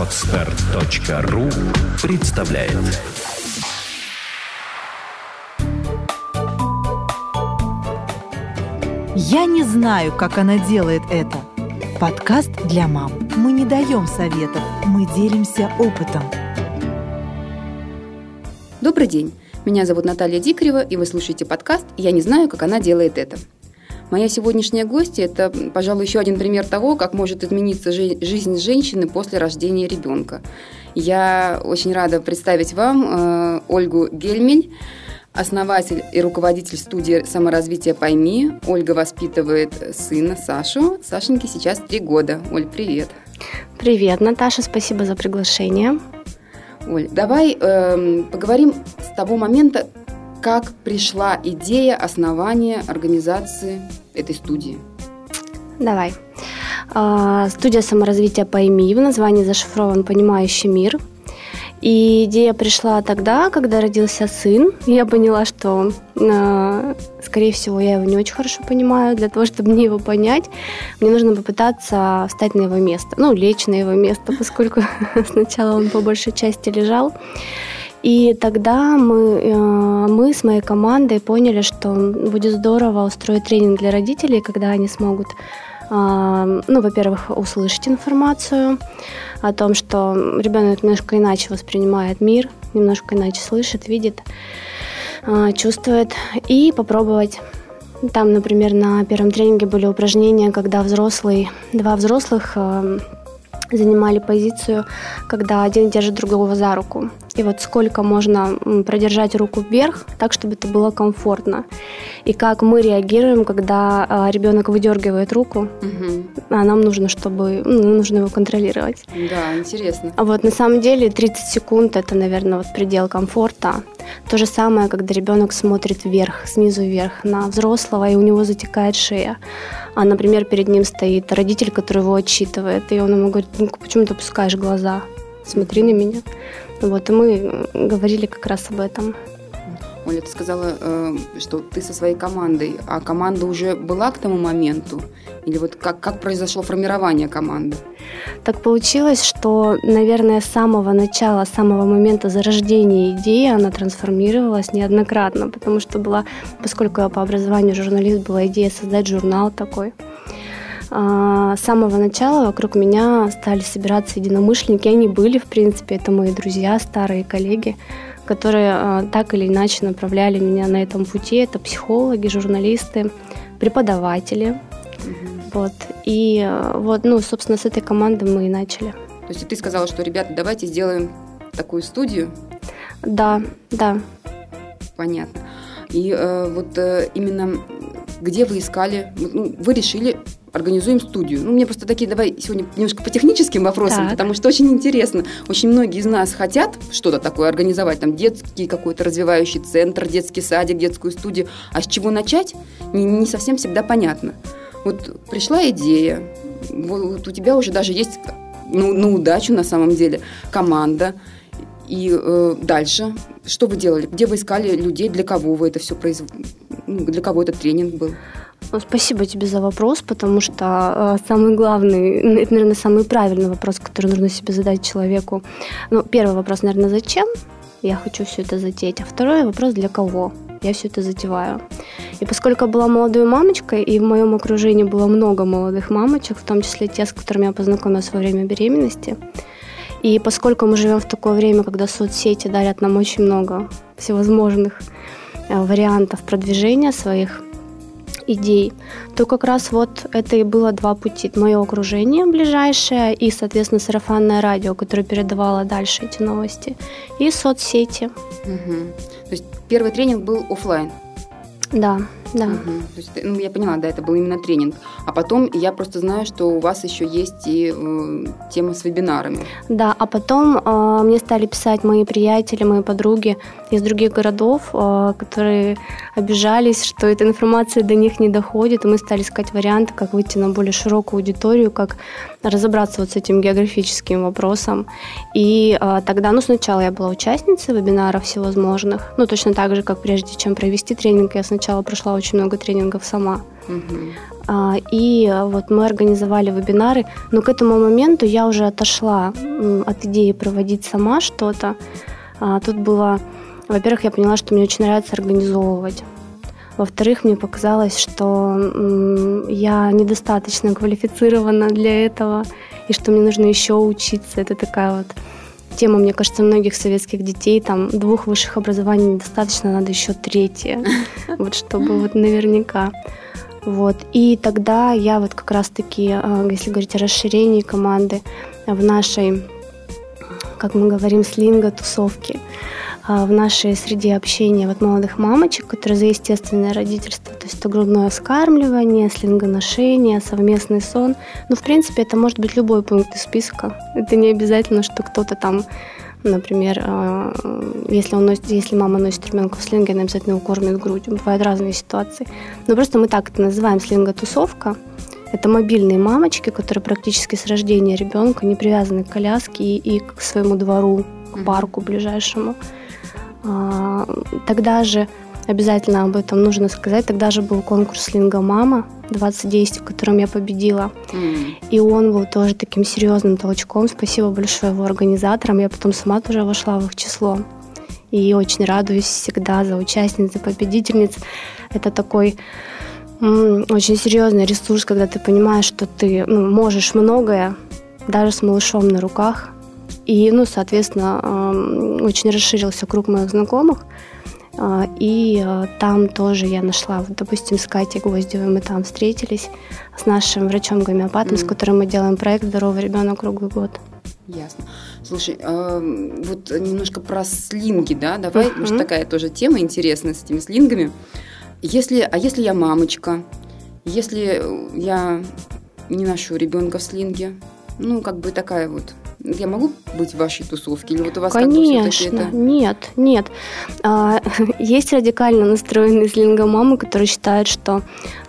Отстар.ру представляет Я не знаю, как она делает это. Подкаст для мам. Мы не даем советов, мы делимся опытом. Добрый день. Меня зовут Наталья Дикарева, и вы слушаете подкаст «Я не знаю, как она делает это». Моя сегодняшняя гостья – это, пожалуй, еще один пример того, как может измениться жизнь женщины после рождения ребенка. Я очень рада представить вам э, Ольгу Гельмель, основатель и руководитель студии саморазвития «Пойми». Ольга воспитывает сына Сашу. Сашеньке сейчас три года. Оль, привет. Привет, Наташа, спасибо за приглашение. Оль, давай э, поговорим с того момента, как пришла идея основания организации этой студии. Давай. А, студия саморазвития «Пойми» в названии зашифрован «Понимающий мир». И идея пришла тогда, когда родился сын. Я поняла, что, э, скорее всего, я его не очень хорошо понимаю. Для того, чтобы мне его понять, мне нужно попытаться встать на его место. Ну, лечь на его место, поскольку сначала он по большей части лежал. И тогда мы, э, мы с моей командой поняли, что будет здорово устроить тренинг для родителей, когда они смогут ну, во-первых, услышать информацию о том, что ребенок немножко иначе воспринимает мир, немножко иначе слышит, видит, а, чувствует, и попробовать там, например, на первом тренинге были упражнения, когда взрослый, два взрослых а, занимали позицию, когда один держит другого за руку. И вот сколько можно продержать руку вверх, так, чтобы это было комфортно. И как мы реагируем, когда а, ребенок выдергивает руку, угу. а нам нужно, чтобы ну, нужно его контролировать. Да, интересно. А вот на самом деле 30 секунд это, наверное, вот предел комфорта. То же самое, когда ребенок смотрит вверх, снизу вверх на взрослого, и у него затекает шея. А, например, перед ним стоит родитель, который его отчитывает, и он ему говорит, ну почему ты опускаешь глаза? Смотри на меня. Вот, и мы говорили как раз об этом. Оля, ты сказала, э, что ты со своей командой, а команда уже была к тому моменту? Или вот как, как произошло формирование команды? Так получилось, что, наверное, с самого начала, с самого момента зарождения идеи она трансформировалась неоднократно, потому что была, поскольку я по образованию журналист, была идея создать журнал такой. А, с самого начала вокруг меня стали собираться единомышленники. Они были, в принципе, это мои друзья, старые коллеги, которые а, так или иначе направляли меня на этом пути. Это психологи, журналисты, преподаватели. Угу. Вот. И а, вот, ну, собственно, с этой команды мы и начали. То есть ты сказала, что, ребята, давайте сделаем такую студию? Да, да. Понятно. И э, вот э, именно где вы искали, ну, вы решили организуем студию. Ну, мне просто такие, давай сегодня немножко по техническим вопросам, так. потому что очень интересно. Очень многие из нас хотят что-то такое организовать, там детский какой-то развивающий центр, детский садик, детскую студию. А с чего начать, не, не совсем всегда понятно. Вот пришла идея, вот у тебя уже даже есть, ну, на удачу на самом деле, команда. И э, дальше, что вы делали? Где вы искали людей, для кого вы это все производили? Ну, для кого этот тренинг был? Ну, спасибо тебе за вопрос, потому что э, самый главный, это, наверное, самый правильный вопрос, который нужно себе задать человеку. Ну, первый вопрос, наверное, зачем я хочу все это затеять, а второй вопрос, для кого я все это затеваю. И поскольку я была молодой мамочкой, и в моем окружении было много молодых мамочек, в том числе те, с которыми я познакомилась во время беременности, и поскольку мы живем в такое время, когда соцсети дарят нам очень много всевозможных вариантов продвижения своих идей, то как раз вот это и было два пути. Мое окружение ближайшее и, соответственно, сарафанное радио, которое передавало дальше эти новости, и соцсети. Угу. То есть первый тренинг был офлайн? Да, да. Угу. То есть, ну, я поняла, да, это был именно тренинг. А потом я просто знаю, что у вас еще есть и э, тема с вебинарами. Да, а потом э, мне стали писать мои приятели, мои подруги из других городов, э, которые обижались, что эта информация до них не доходит, и мы стали искать варианты, как выйти на более широкую аудиторию, как разобраться вот с этим географическим вопросом. И э, тогда, ну, сначала я была участницей вебинаров всевозможных, ну, точно так же, как прежде чем провести тренинг, я сначала прошла очень много тренингов сама. Угу. А, и вот мы организовали вебинары, но к этому моменту я уже отошла от идеи проводить сама что-то. А, тут было, во-первых, я поняла, что мне очень нравится организовывать. Во-вторых, мне показалось, что я недостаточно квалифицирована для этого, и что мне нужно еще учиться. Это такая вот тема, мне кажется, многих советских детей. Там двух высших образований недостаточно, надо еще третье. Вот чтобы вот наверняка. Вот. И тогда я вот как раз-таки, э, если говорить о расширении команды, в нашей, как мы говорим, слинга тусовки, в нашей среде общения вот молодых мамочек, которые за естественное родительство, то есть это грудное вскармливание, слингоношение, совместный сон. Ну, в принципе, это может быть любой пункт из списка. Это не обязательно, что кто-то там Например, э, если, он носит, если мама носит ребенка в слинге, она обязательно его кормит грудью. Бывают разные ситуации. Но просто мы так это называем слинга-тусовка. Это мобильные мамочки, которые практически с рождения ребенка не привязаны к коляске и, и к своему двору, к парку ближайшему. А, тогда же Обязательно об этом нужно сказать. Тогда же был конкурс Линга Мама 2010, в котором я победила. Mm. И он был тоже таким серьезным толчком. Спасибо большое его организаторам. Я потом сама тоже вошла в их число. И очень радуюсь всегда за участниц, за победительниц. Это такой очень серьезный ресурс, когда ты понимаешь, что ты ну, можешь многое, даже с малышом на руках. И, ну, соответственно, очень расширился круг моих знакомых. А, и а, там тоже я нашла, вот, допустим, с Катей Гвоздевой мы там встретились с нашим врачом-гомеопатом, mm. с которым мы делаем проект «Здоровый ребенок круглый год». Ясно. Слушай, э, вот немножко про слинги, да, давай, uh-huh. может, такая тоже тема интересная с этими слингами. Если, а если я мамочка, если я не ношу ребенка в слинге, ну, как бы такая вот я могу быть в вашей тусовке? Или вот у вас Конечно, это... нет, нет. А, есть радикально настроенные слингомамы, которые считают, что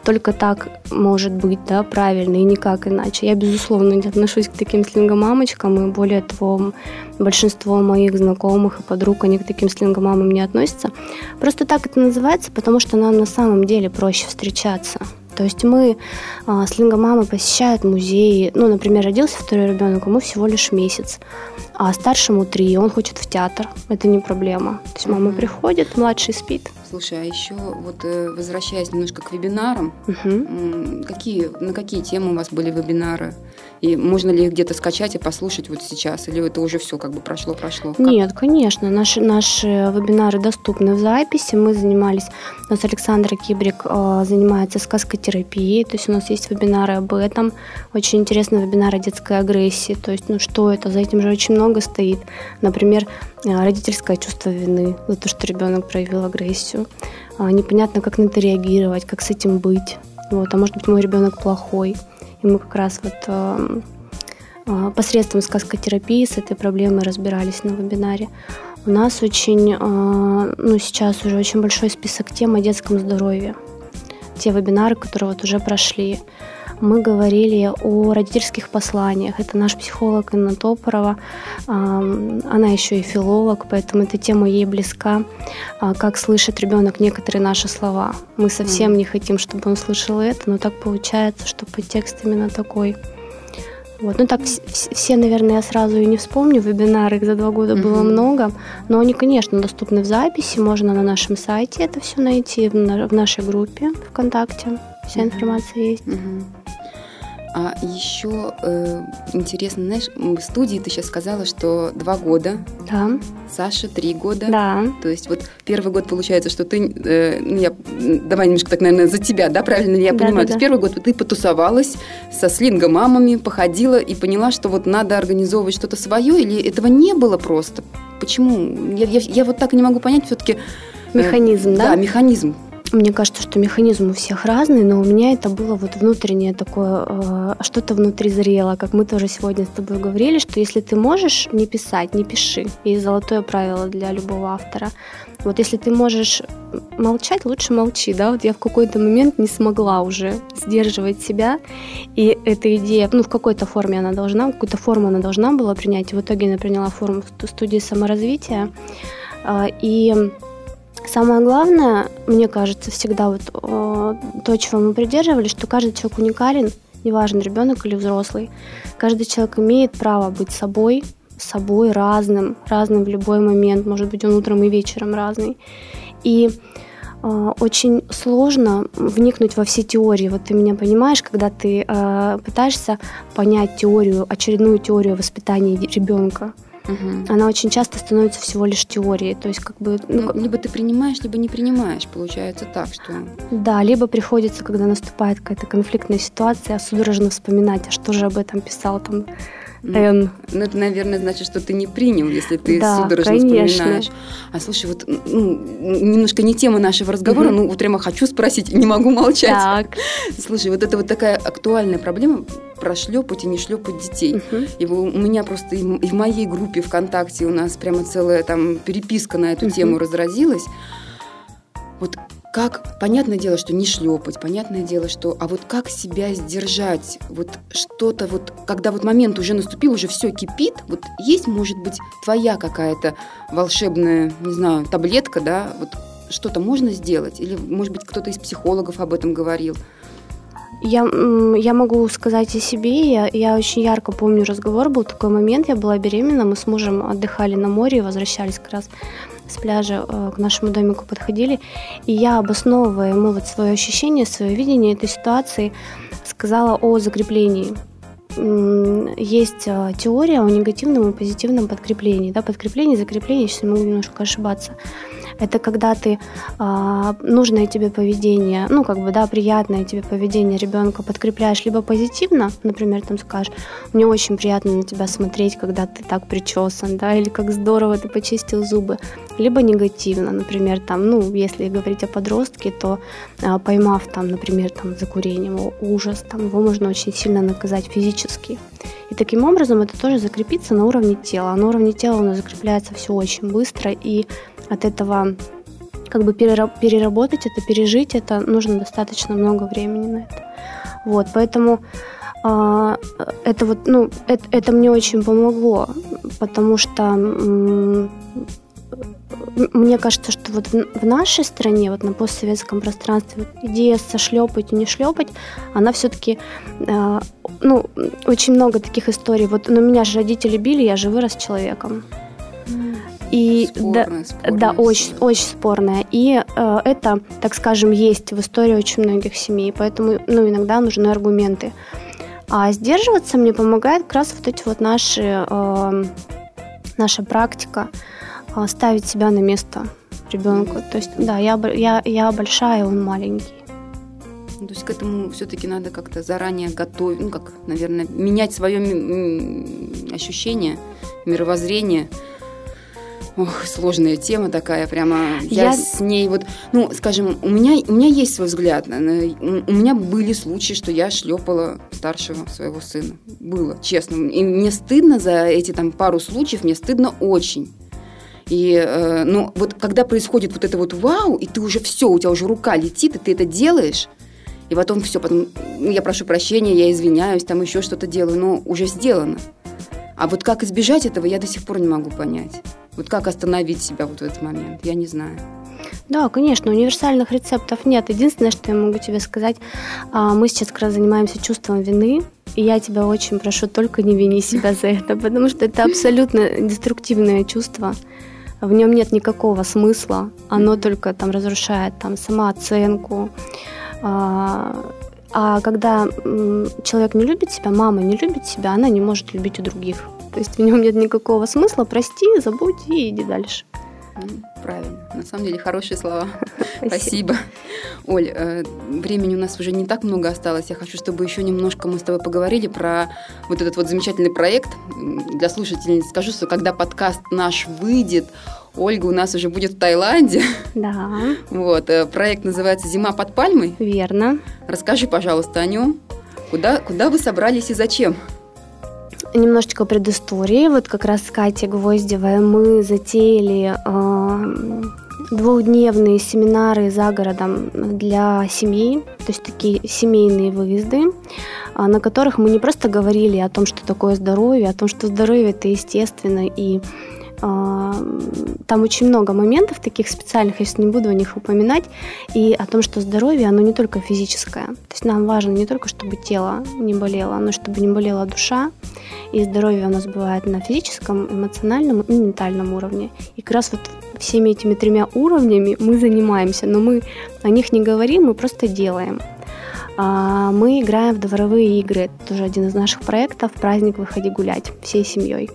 только так может быть, да, правильно, и никак иначе. Я, безусловно, не отношусь к таким слингомамочкам, и более того, большинство моих знакомых и подруг, они к таким слингомамам не относятся. Просто так это называется, потому что нам на самом деле проще встречаться. То есть мы а, с Лингомамой посещают музеи. Ну, например, родился второй ребенок, ему всего лишь месяц, а старшему три, он хочет в театр. Это не проблема. То есть мама mm-hmm. приходит, младший спит. Слушай, а еще вот э, возвращаясь немножко к вебинарам, угу. какие, на какие темы у вас были вебинары? И можно ли их где-то скачать и послушать вот сейчас? Или это уже все как бы прошло-прошло? Нет, конечно. Наши, наши вебинары доступны в записи. Мы занимались... У нас Александра Кибрик э, занимается сказкотерапией. То есть у нас есть вебинары об этом. Очень интересный вебинар о детской агрессии. То есть, ну что это? За этим же очень много стоит. Например, э, родительское чувство вины за то, что ребенок проявил агрессию. Э, непонятно, как на это реагировать, как с этим быть. Вот, а может быть, мой ребенок плохой. И мы как раз вот э, э, посредством сказкотерапии с этой проблемой разбирались на вебинаре. У нас очень, э, ну сейчас уже очень большой список тем о детском здоровье. Те вебинары, которые вот уже прошли. Мы говорили о родительских посланиях. Это наш психолог Инна Топорова. Она еще и филолог, поэтому эта тема ей близка. Как слышит ребенок некоторые наши слова. Мы совсем не хотим, чтобы он слышал это, но так получается, что подтекст именно такой. Вот. Ну так все, наверное, я сразу и не вспомню. Вебинары их за два года mm-hmm. было много. Но они, конечно, доступны в записи. Можно на нашем сайте это все найти, в, в нашей группе ВКонтакте. Вся mm-hmm. информация есть. Mm-hmm. А еще э, интересно, знаешь, в студии ты сейчас сказала, что два года. Да. Саша три года. Да. То есть вот первый год получается, что ты, э, ну я, давай немножко так, наверное, за тебя, да, правильно ли я да, понимаю? Да, То есть первый год ты потусовалась со слинго-мамами, походила и поняла, что вот надо организовывать что-то свое, или этого не было просто? Почему? Я, я, я вот так и не могу понять все-таки. Э, механизм, э, да? Да, механизм. Мне кажется, что механизм у всех разный, но у меня это было вот внутреннее такое, э, что-то внутри зрело, как мы тоже сегодня с тобой говорили, что если ты можешь не писать, не пиши. И золотое правило для любого автора. Вот если ты можешь молчать, лучше молчи, да. Вот я в какой-то момент не смогла уже сдерживать себя, и эта идея, ну, в какой-то форме она должна, какую-то форму она должна была принять, и в итоге она приняла форму студии саморазвития. Э, и Самое главное, мне кажется, всегда вот э, то, чего мы придерживались, что каждый человек уникален, неважно, ребенок или взрослый. Каждый человек имеет право быть собой, собой разным, разным в любой момент. Может быть, он утром и вечером разный. И э, очень сложно вникнуть во все теории. Вот ты меня понимаешь, когда ты э, пытаешься понять теорию, очередную теорию воспитания ребенка. Угу. Она очень часто становится всего лишь теорией. То есть, как бы. Ну, ну, либо ты принимаешь, либо не принимаешь. Получается так, что. Да, либо приходится, когда наступает какая-то конфликтная ситуация, судорожно вспоминать, а что же об этом писал там Н. Ну, это, наверное, значит, что ты не принял, если ты да, судорожно конечно. вспоминаешь. А слушай, вот ну, немножко не тема нашего разговора, угу. ну вот прямо хочу спросить, не могу молчать. Так. Слушай, вот это вот такая актуальная проблема про шлепать и не шлепать детей. Угу. И у меня просто и в моей группе ВКонтакте у нас прямо целая там переписка на эту угу. тему разразилась. Вот как, понятное дело, что не шлепать, понятное дело, что, а вот как себя сдержать, вот что-то вот, когда вот момент уже наступил, уже все кипит, вот есть, может быть, твоя какая-то волшебная, не знаю, таблетка, да, вот что-то можно сделать, или, может быть, кто-то из психологов об этом говорил. Я, я могу сказать о себе. Я, я очень ярко помню разговор. Был такой момент, я была беременна, мы с мужем отдыхали на море и возвращались как раз с пляжа э, к нашему домику подходили, и я, обосновывая ему вот свое ощущение, свое видение этой ситуации, сказала о закреплении. Есть э, теория о негативном и позитивном подкреплении. Да, подкрепление, закрепление, сейчас могу немножко ошибаться. Это когда ты э, нужное тебе поведение, ну, как бы, да, приятное тебе поведение ребенка подкрепляешь либо позитивно, например, там скажешь, мне очень приятно на тебя смотреть, когда ты так причесан, да, или как здорово ты почистил зубы, либо негативно, например, там, ну, если говорить о подростке, то э, поймав там, например, там, за курением, ужас, там, его можно очень сильно наказать физически. И таким образом это тоже закрепится на уровне тела. А на уровне тела у нас закрепляется все очень быстро, и от этого как бы переработать это, пережить это, нужно достаточно много времени на это. Вот, поэтому а, это вот, ну, это, это мне очень помогло, потому что мне кажется, что вот в нашей стране, вот на постсоветском пространстве, вот идея сошлепать и не шлепать, она все-таки, э, ну, очень много таких историй. Вот, но меня же родители били, я же вырос человеком. И спорная, да, спорная да, очень, очень спорная. И э, это, так скажем, есть в истории очень многих семей, поэтому, ну, иногда нужны аргументы. А сдерживаться мне помогает как раз вот эти вот наши, э, наша практика. А, ставить себя на место ребенка. То есть, да, я, я, я большая, он маленький. То есть к этому все-таки надо как-то заранее готовить, ну как, наверное, менять свое ощущение, мировоззрение. Ох, сложная тема такая, прямо я, я с ней вот, ну, скажем, у меня, у меня есть свой взгляд, у меня были случаи, что я шлепала старшего своего сына, было, честно, и мне стыдно за эти там пару случаев, мне стыдно очень, и, э, ну, вот когда происходит вот это вот вау, и ты уже все, у тебя уже рука летит, и ты это делаешь, и потом все, потом ну, я прошу прощения, я извиняюсь, там еще что-то делаю, но уже сделано. А вот как избежать этого, я до сих пор не могу понять. Вот как остановить себя вот в этот момент, я не знаю. Да, конечно, универсальных рецептов нет. Единственное, что я могу тебе сказать, а, мы сейчас как раз занимаемся чувством вины, и я тебя очень прошу, только не вини себя за это, потому что это абсолютно деструктивное чувство в нем нет никакого смысла, оно только там разрушает там самооценку. А, а когда человек не любит себя, мама не любит себя, она не может любить у других. То есть в нем нет никакого смысла, прости, забудь и иди дальше. Правильно. На самом деле хорошие слова. Спасибо. Оль, э, времени у нас уже не так много осталось. Я хочу, чтобы еще немножко мы с тобой поговорили про вот этот вот замечательный проект. Для слушателей скажу, что когда подкаст наш выйдет, Ольга у нас уже будет в Таиланде. Да. Вот. Э, проект называется «Зима под пальмой». Верно. Расскажи, пожалуйста, о нем. Куда, куда вы собрались и зачем? Немножечко предыстории. Вот как раз с Катей Гвоздевой мы затеяли э, двухдневные семинары за городом для семей, то есть такие семейные выезды, э, на которых мы не просто говорили о том, что такое здоровье, о том, что здоровье это естественно и а, там очень много моментов таких специальных, я сейчас не буду о них упоминать, и о том, что здоровье, оно не только физическое. То есть нам важно не только, чтобы тело не болело, но чтобы не болела душа. И здоровье у нас бывает на физическом, эмоциональном и ментальном уровне. И как раз вот всеми этими тремя уровнями мы занимаемся, но мы о них не говорим, мы просто делаем. А, мы играем в дворовые игры. Это тоже один из наших проектов. Праздник «Выходи гулять» всей семьей.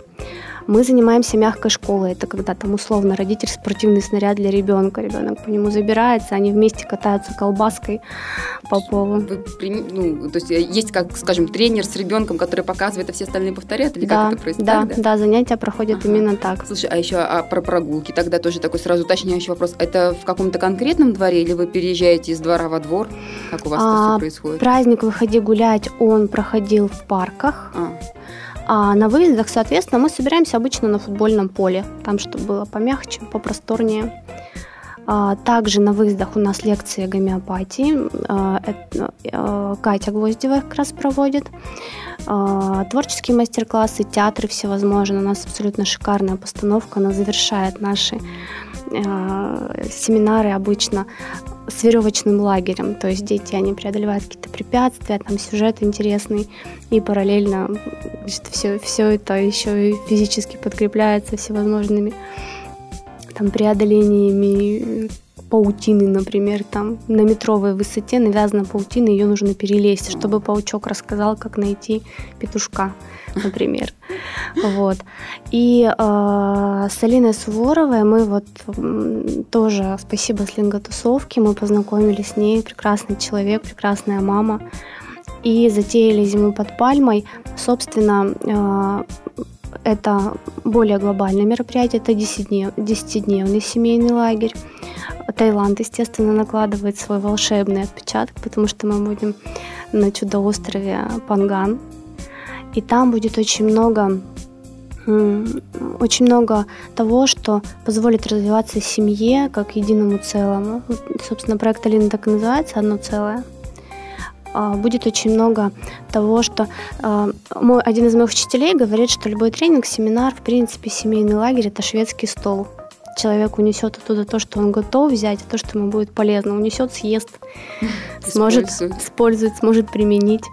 Мы занимаемся мягкой школой. Это когда там условно родитель спортивный снаряд для ребенка. Ребенок по нему забирается, они вместе катаются колбаской по полу. Вы, ну, то есть э, есть, как, скажем, тренер с ребенком, который показывает, а все остальные повторяют? Или да, как это происходит? Да, да, да, занятия проходят ага. именно так. Слушай, а еще а про прогулки тогда тоже такой сразу уточняющий вопрос. Это в каком-то конкретном дворе или вы переезжаете из двора во двор? Как у вас а, это все происходит? Праздник «Выходи гулять» он проходил в парках. А. А на выездах, соответственно, мы собираемся обычно на футбольном поле, там, чтобы было помягче, попросторнее. А, также на выездах у нас лекции гомеопатии. А, а, Катя Гвоздева как раз проводит. Творческие мастер-классы, театры всевозможные. У нас абсолютно шикарная постановка. Она завершает наши семинары обычно с веревочным лагерем. То есть дети, они преодолевают какие-то препятствия, там сюжет интересный, и параллельно все, все это еще и физически подкрепляется всевозможными там преодолениями паутины, например, там на метровой высоте навязана паутина, ее нужно перелезть, чтобы паучок рассказал, как найти петушка, например. Вот. И э, с Алиной Суворовой мы вот тоже, спасибо слинготусовке, мы познакомились с ней, прекрасный человек, прекрасная мама, и затеяли зиму под пальмой. Собственно, э, это более глобальное мероприятие, это 10-дневный семейный лагерь. Таиланд, естественно, накладывает свой волшебный отпечаток, потому что мы будем на чудо-острове Панган. И там будет очень много очень много того, что позволит развиваться семье как единому целому. Собственно, проект Алина так и называется «Одно целое». А, будет очень много того, что а, мой, один из моих учителей говорит, что любой тренинг, семинар, в принципе, семейный лагерь – это шведский стол. Человек унесет оттуда то, что он готов взять, а то, что ему будет полезно. Унесет, съест, сможет использовать, сможет применить.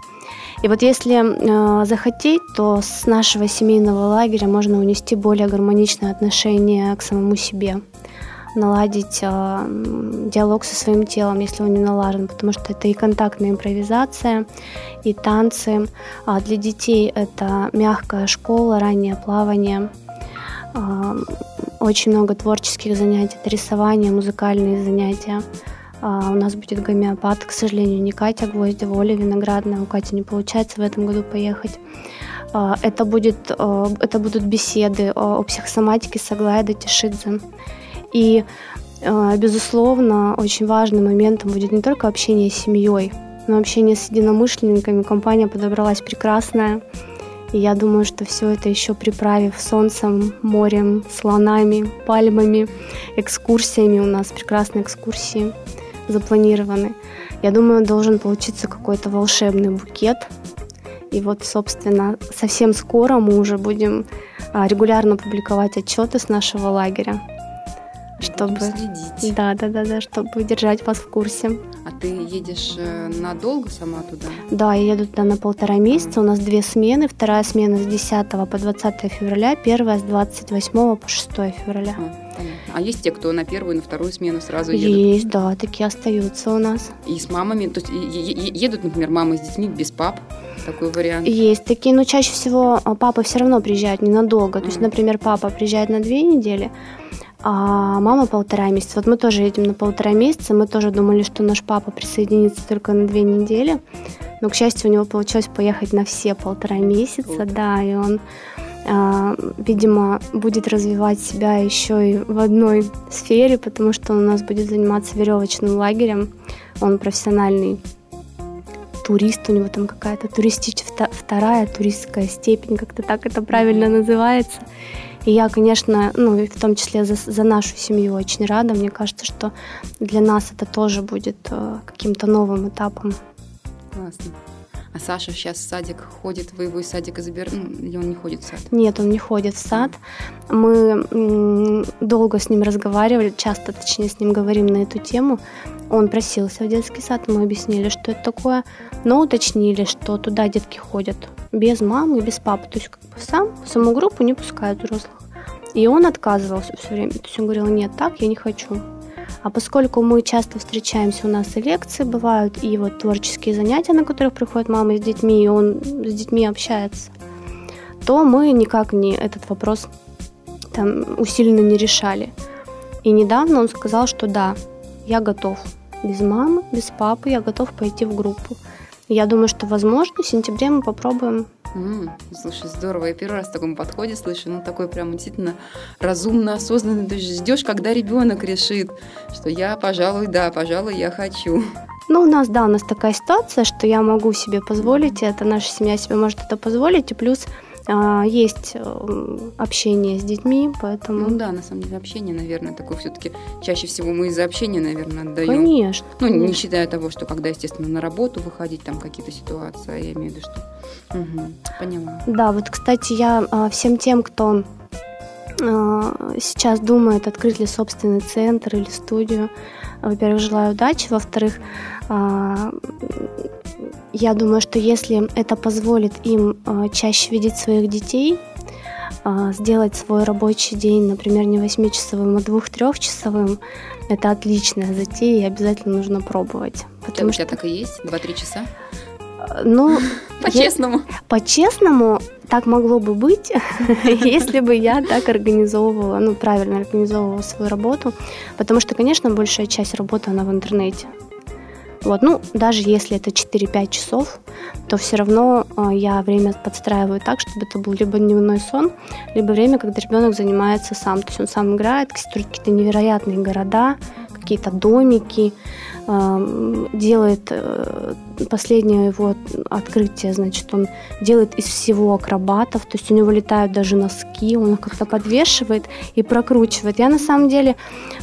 И вот если э, захотеть, то с нашего семейного лагеря можно унести более гармоничное отношение к самому себе наладить э, диалог со своим телом, если он не налажен, потому что это и контактная импровизация, и танцы. А для детей это мягкая школа, раннее плавание, э, очень много творческих занятий, это рисование, музыкальные занятия. Uh, у нас будет гомеопат, к сожалению, не Катя Гвоздева, Оля Виноградная. У Кати не получается в этом году поехать. Uh, это, будет, uh, это будут беседы о, о психосоматике с Аглайдой Тишидзе. И, э, безусловно, очень важным моментом будет не только общение с семьей, но общение с единомышленниками. Компания подобралась прекрасная. И я думаю, что все это еще приправив солнцем, морем, слонами, пальмами, экскурсиями. У нас прекрасные экскурсии запланированы. Я думаю, должен получиться какой-то волшебный букет. И вот, собственно, совсем скоро мы уже будем а, регулярно публиковать отчеты с нашего лагеря чтобы следить. Да, да, да, да, чтобы держать вас в курсе. А ты едешь э, надолго сама туда? Да, я еду туда на полтора месяца. А. У нас две смены. Вторая смена с 10 по 20 февраля, первая с 28 по 6 февраля. А, а есть те, кто на первую и на вторую смену сразу едут? Есть, да, такие остаются у нас. И с мамами, то есть едут, например, мамы с детьми без пап? такой вариант? Есть такие, но чаще всего а, папа все равно приезжает ненадолго. То есть, например, папа приезжает на две недели, а мама полтора месяца. Вот мы тоже едем на полтора месяца. Мы тоже думали, что наш папа присоединится только на две недели. Но, к счастью, у него получилось поехать на все полтора месяца, да, и он, э, видимо, будет развивать себя еще и в одной сфере, потому что он у нас будет заниматься веревочным лагерем. Он профессиональный турист, у него там какая-то туристическая вторая туристская степень, как-то так это правильно называется. И я, конечно, ну, и в том числе за, за нашу семью очень рада. Мне кажется, что для нас это тоже будет э, каким-то новым этапом. Классно. А Саша сейчас в садик ходит, вы его из садика забираете, ну, или он не ходит в сад? Нет, он не ходит в сад. Мы долго с ним разговаривали, часто, точнее, с ним говорим на эту тему. Он просился в детский сад, мы объяснили, что это такое, но уточнили, что туда детки ходят без мамы и без папы, то есть как бы сам, саму группу не пускают взрослых. И он отказывался все время, то есть он говорил, нет, так я не хочу. А поскольку мы часто встречаемся, у нас и лекции бывают, и вот творческие занятия, на которых приходят мамы с детьми, и он с детьми общается, то мы никак не этот вопрос там усиленно не решали. И недавно он сказал, что да, я готов. Без мамы, без папы я готов пойти в группу. Я думаю, что, возможно, в сентябре мы попробуем Mm, слушай, здорово. Я первый раз в таком подходе слышу. Ну, такой прям действительно разумно, осознанно. Ты ждешь, когда ребенок решит, что я, пожалуй, да, пожалуй, я хочу. Ну, у нас, да, у нас такая ситуация, что я могу себе позволить это, наша семья себе может это позволить, и плюс есть э, общение с детьми, поэтому... Ну да, на самом деле общение, наверное, такое все-таки чаще всего мы из-за общения, наверное, отдаем. Конечно. Ну, конечно. не считая того, что когда, естественно, на работу выходить, там какие-то ситуации, а я имею в виду, что... Угу, поняла. Да, вот, кстати, я а, всем тем, кто а, сейчас думает, открыть ли собственный центр или студию, во-первых, желаю удачи, во-вторых, я думаю, что если это позволит им а, чаще видеть своих детей, а, сделать свой рабочий день, например, не 8-часовым, а 2-3-часовым, это отличная затея, и обязательно нужно пробовать. Потому что... у тебя так и есть? 2-3 часа? Ну, по-честному. По-честному так могло бы быть, если бы я так организовывала, ну, правильно организовывала свою работу. Потому что, конечно, большая часть работы, она в интернете. Вот, ну, даже если это 4-5 часов, то все равно э, я время подстраиваю так, чтобы это был либо дневной сон, либо время, когда ребенок занимается сам. То есть он сам играет, строит какие-то невероятные города, какие-то домики, э, делает э, последнее его открытие, значит, он делает из всего акробатов, то есть у него летают даже носки, он их как-то подвешивает и прокручивает. Я на самом деле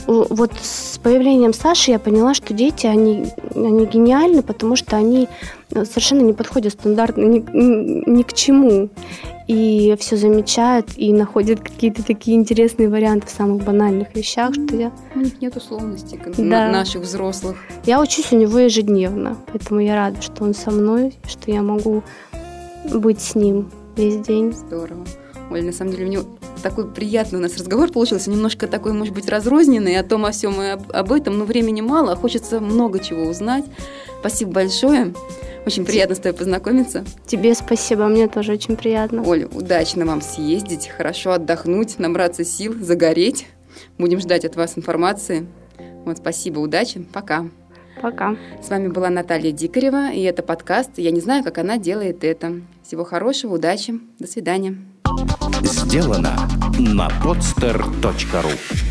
вот с появлением Саши я поняла, что дети, они, они гениальны, потому что они совершенно не подходят стандартно ни, ни к чему. И все замечают, и находят какие-то такие интересные варианты в самых банальных вещах, что я... У них нет условностей да. наших взрослых. Я учусь у него ежедневно, поэтому я рада, что он со мной, что я могу быть с ним весь день. Здорово. Оль, на самом деле, мне такой приятный у нас разговор получился, немножко такой, может быть, разрозненный о том, о всем и об, об этом, но времени мало, а хочется много чего узнать. Спасибо большое. Очень приятно с тобой познакомиться. Тебе спасибо, мне тоже очень приятно. Оля, удачно вам съездить, хорошо отдохнуть, набраться сил, загореть. Будем ждать от вас информации. Вот, спасибо, удачи, пока. Пока. С вами была Наталья Дикарева, и это подкаст «Я не знаю, как она делает это». Всего хорошего, удачи, до свидания. Сделано на podster.ru